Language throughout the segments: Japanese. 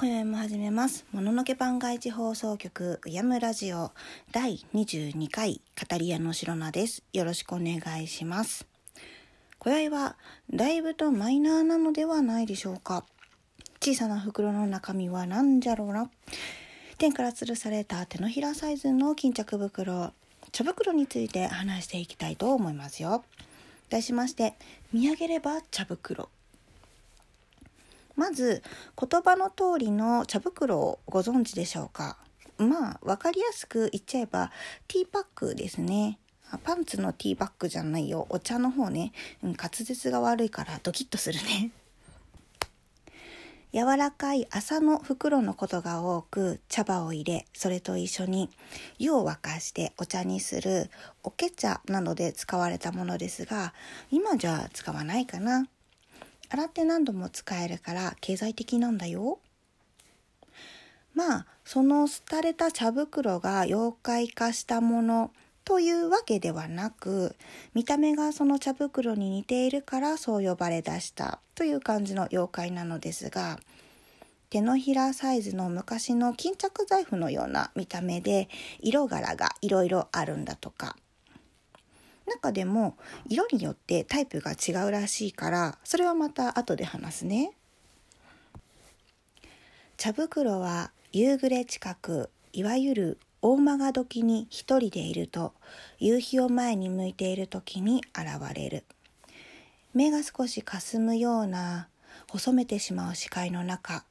今宵も始めます。もののけ番外地放送局、うやむラジオ第22回、語り屋の白菜です。よろしくお願いします。今宵は、だいぶとマイナーなのではないでしょうか。小さな袋の中身は何じゃろうな。天から吊るされた手のひらサイズの巾着袋、茶袋について話していきたいと思いますよ。題しまして、見上げれば茶袋。まず言葉の通りの茶袋をご存知でしょうか？まあ分かりやすく言っちゃえばティーパックですね。パンツのティーバッグじゃないよ。お茶の方ね、うん、滑舌が悪いからドキッとするね。柔らかい麻の袋のことが多く茶葉を入れそれと一緒に湯を沸かしてお茶にするおけ茶などで使われたものですが今じゃ使わないかな。洗って何度も使えるから経済的なんだよ。まあその廃れた茶袋が妖怪化したものというわけではなく見た目がその茶袋に似ているからそう呼ばれ出したという感じの妖怪なのですが手のひらサイズの昔の巾着財布のような見た目で色柄がいろいろあるんだとか。中でも色によってタイプが違うらしいからそれはまた後で話すね。茶袋は夕暮れ近くいわゆる大間時に一人でいると夕日を前に向いている時に現れる。目が少しかすむような細めてしまう視界の中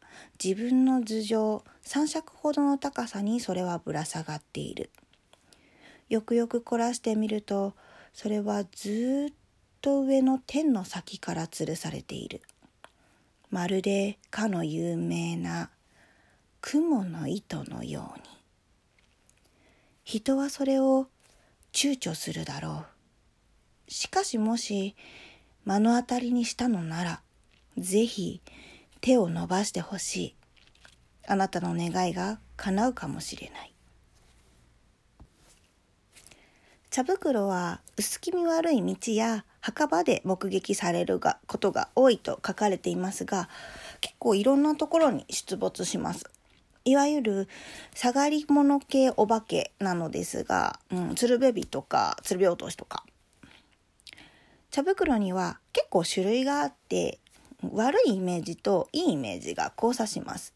自分の頭上3尺ほどの高さにそれはぶら下がっている。よくよく凝らしてみるとそれはずっと上の天の先から吊るされている。まるでかの有名な雲の糸のように。人はそれを躊躇するだろう。しかしもし目の当たりにしたのならぜひ手を伸ばしてほしい。あなたの願いが叶うかもしれない。茶袋は薄気味悪い道や墓場で目撃されるがことが多いと書かれていますが結構いろんなところに出没します。いわゆる下がり物系お化けなのですが、うん、鶴瓶とか鶴瓶落としとか。茶袋には結構種類があって悪いイメージといいイメージが交差します。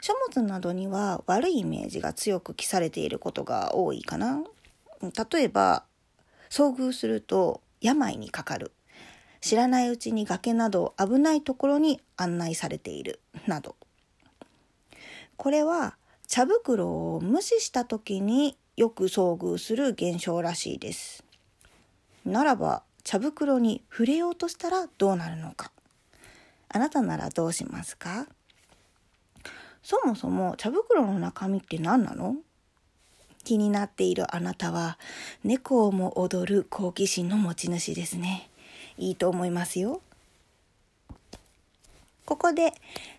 書物などには悪いイメージが強く記されていることが多いかな。例えば遭遇すると病にかかる。知らないうちに崖など危ないところに案内されている。など。これは茶袋を無視した時によく遭遇する現象らしいです。ならば茶袋に触れようとしたらどうなるのか。あなたならどうしますか？そもそも茶袋の中身って何なの？気になっているあなたは猫をも踊る好奇心の持ち主ですね。いいと思いますよ。ここで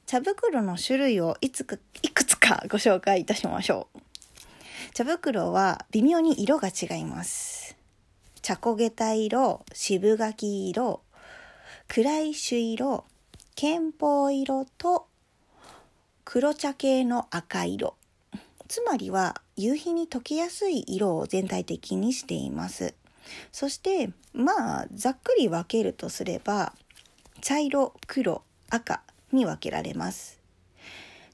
茶袋の種類をいつくいくつかご紹介いたしましょう。茶袋は微妙に色が違います。茶焦げた色、渋柿色、暗い朱色、憲法色と黒茶系の赤色。つまりは夕日に溶けやすい色を全体的にしています。そしてまあざっくり分けるとすれば茶色黒赤に分けられます。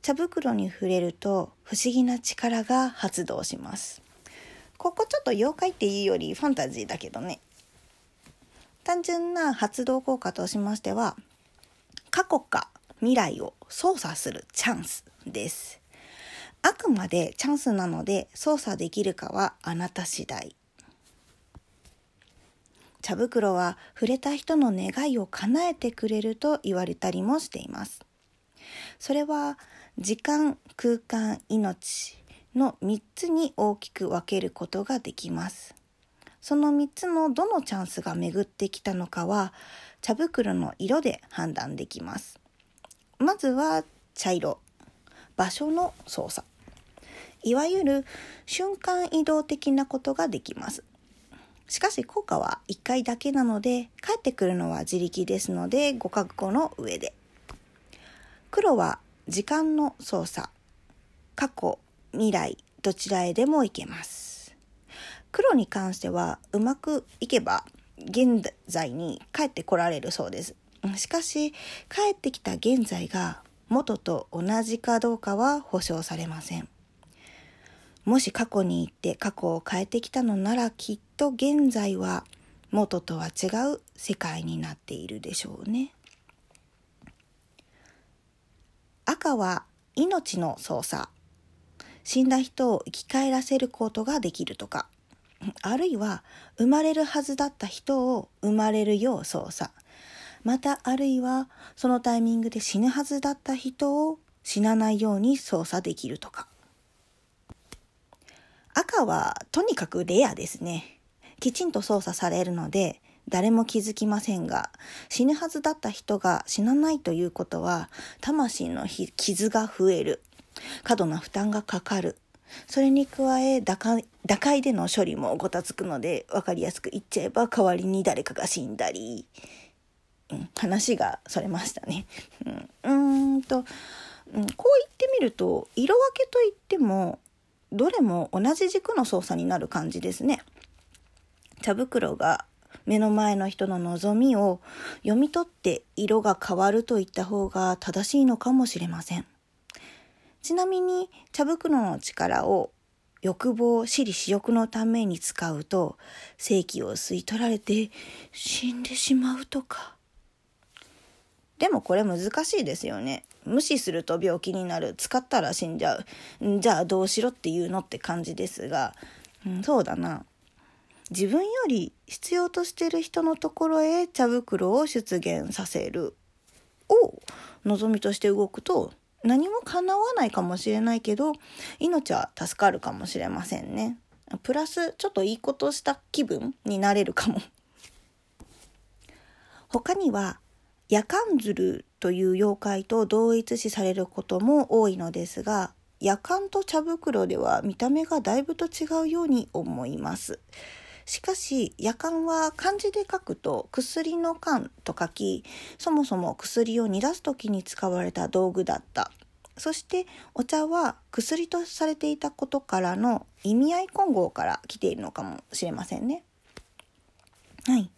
茶袋に触れると不思議な力が発動します。ここちょっと妖怪っていうよりファンタジーだけどね。単純な発動効果としましては過去か未来を操作するチャンスです。あくまでチャンスなので操作できるかはあなた次第。茶袋は触れた人の願いを叶えてくれると言われたりもしています。それは時間、空間、命の3つに大きく分けることができます。その3つのどのチャンスが巡ってきたのかは茶袋の色で判断できます。まずは茶色。場所の操作いわゆる瞬間移動的なことができます。しかし効果は1回だけなので帰ってくるのは自力ですのでご覚悟の上で。黒は時間の操作。過去未来どちらへでも行けます。黒に関してはうまくいけば現在に帰ってこられるそうです。しかし帰ってきた現在が元と同じかどうかは保証されません。もし過去に行って過去を変えてきたのならきっと現在は元とは違う世界になっているでしょうね。赤は命の操作。死んだ人を生き返らせることができるとか。あるいは生まれるはずだった人を生まれるよう操作。またあるいはそのタイミングで死ぬはずだった人を死なないように操作できるとか。赤はとにかくレアですね。きちんと操作されるので誰も気づきませんが死ぬはずだった人が死なないということは魂の傷が増える。過度な負担がかかる。それに加え打開打開での処理もごたつくので分かりやすく言っちゃえば代わりに誰かが死んだり、うん、話がそれましたね。うん、うんと、ん、こう言ってみると色分けといってもどれも同じ軸の操作になる感じですね。茶袋が目の前の人の望みを読み取って色が変わるといった方が正しいのかもしれません。ちなみに茶袋の力を欲望、私利私欲のために使うと、正気を吸い取られて死んでしまうとか。でもこれ難しいですよね。無視すると病気になる。使ったら死んじゃう。じゃあどうしろっていうのって感じですが、うん、そうだな。自分より必要としてる人のところへ茶袋を出現させるを望みとして動くと何も叶わないかもしれないけど命は助かるかもしれませんねプラスちょっといいことした気分になれるかも他には夜間ズルという妖怪と同一視されることも多いのですが夜間と茶袋では見た目がだいぶと違うように思いますしかし夜間は漢字で書くと薬の缶と書きそもそも薬を煮出す時に使われた道具だったそしてお茶は薬とされていたことからの意味合い混合から来ているのかもしれませんね。はい。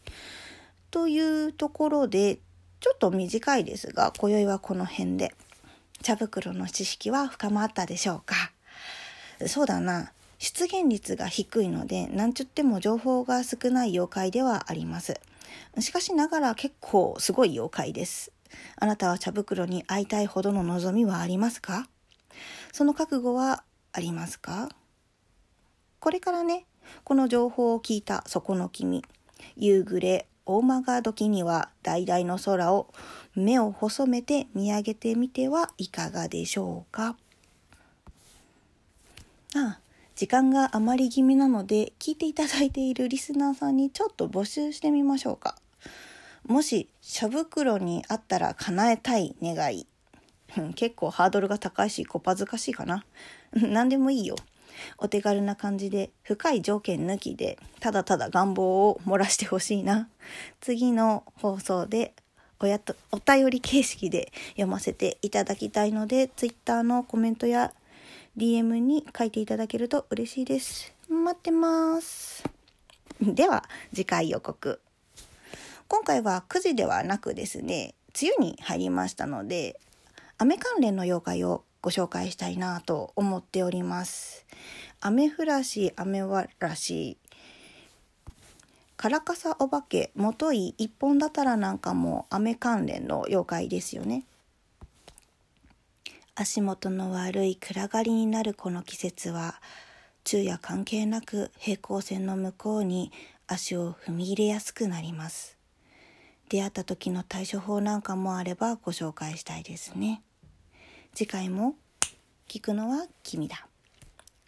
というところでちょっと短いですが今宵はこの辺で。茶袋の知識は深まったでしょうか？そうだな。出現率が低いのでなんちゅっても情報が少ない妖怪ではあります。しかしながら結構すごい妖怪です。あなたは茶袋に会いたいほどの望みはありますか？その覚悟はありますか？これからねこの情報を聞いたそこの君夕暮れ大間が時には橙の空を目を細めて見上げてみてはいかがでしょうか？ああ時間があまり気味なので聞いていただいているリスナーさんにちょっと募集してみましょうか。もし茶袋にあったら叶えたい願い。結構ハードルが高いしこっぱずかしいかな。何でもいいよ。お手軽な感じで深い条件抜きでただただ願望を漏らしてほしいな。次の放送でおやとお便り形式で読ませていただきたいので Twitter のコメントや DM に書いていただけると嬉しいです。待ってます。では、次回予告。今回は9時ではなくですね、梅雨に入りましたので、雨関連の妖怪をご紹介したいなと思っております。雨降らし、雨わらし、カラカサお化け、もとい一本だたらなんかも雨関連の妖怪ですよね。足元の悪い暗がりになるこの季節は昼夜関係なく平行線の向こうに足を踏み入れやすくなります出会った時の対処法なんかもあればご紹介したいですね次回も聞くのは君だ。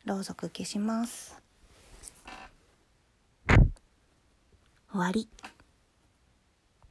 ろうそく消します。終わり。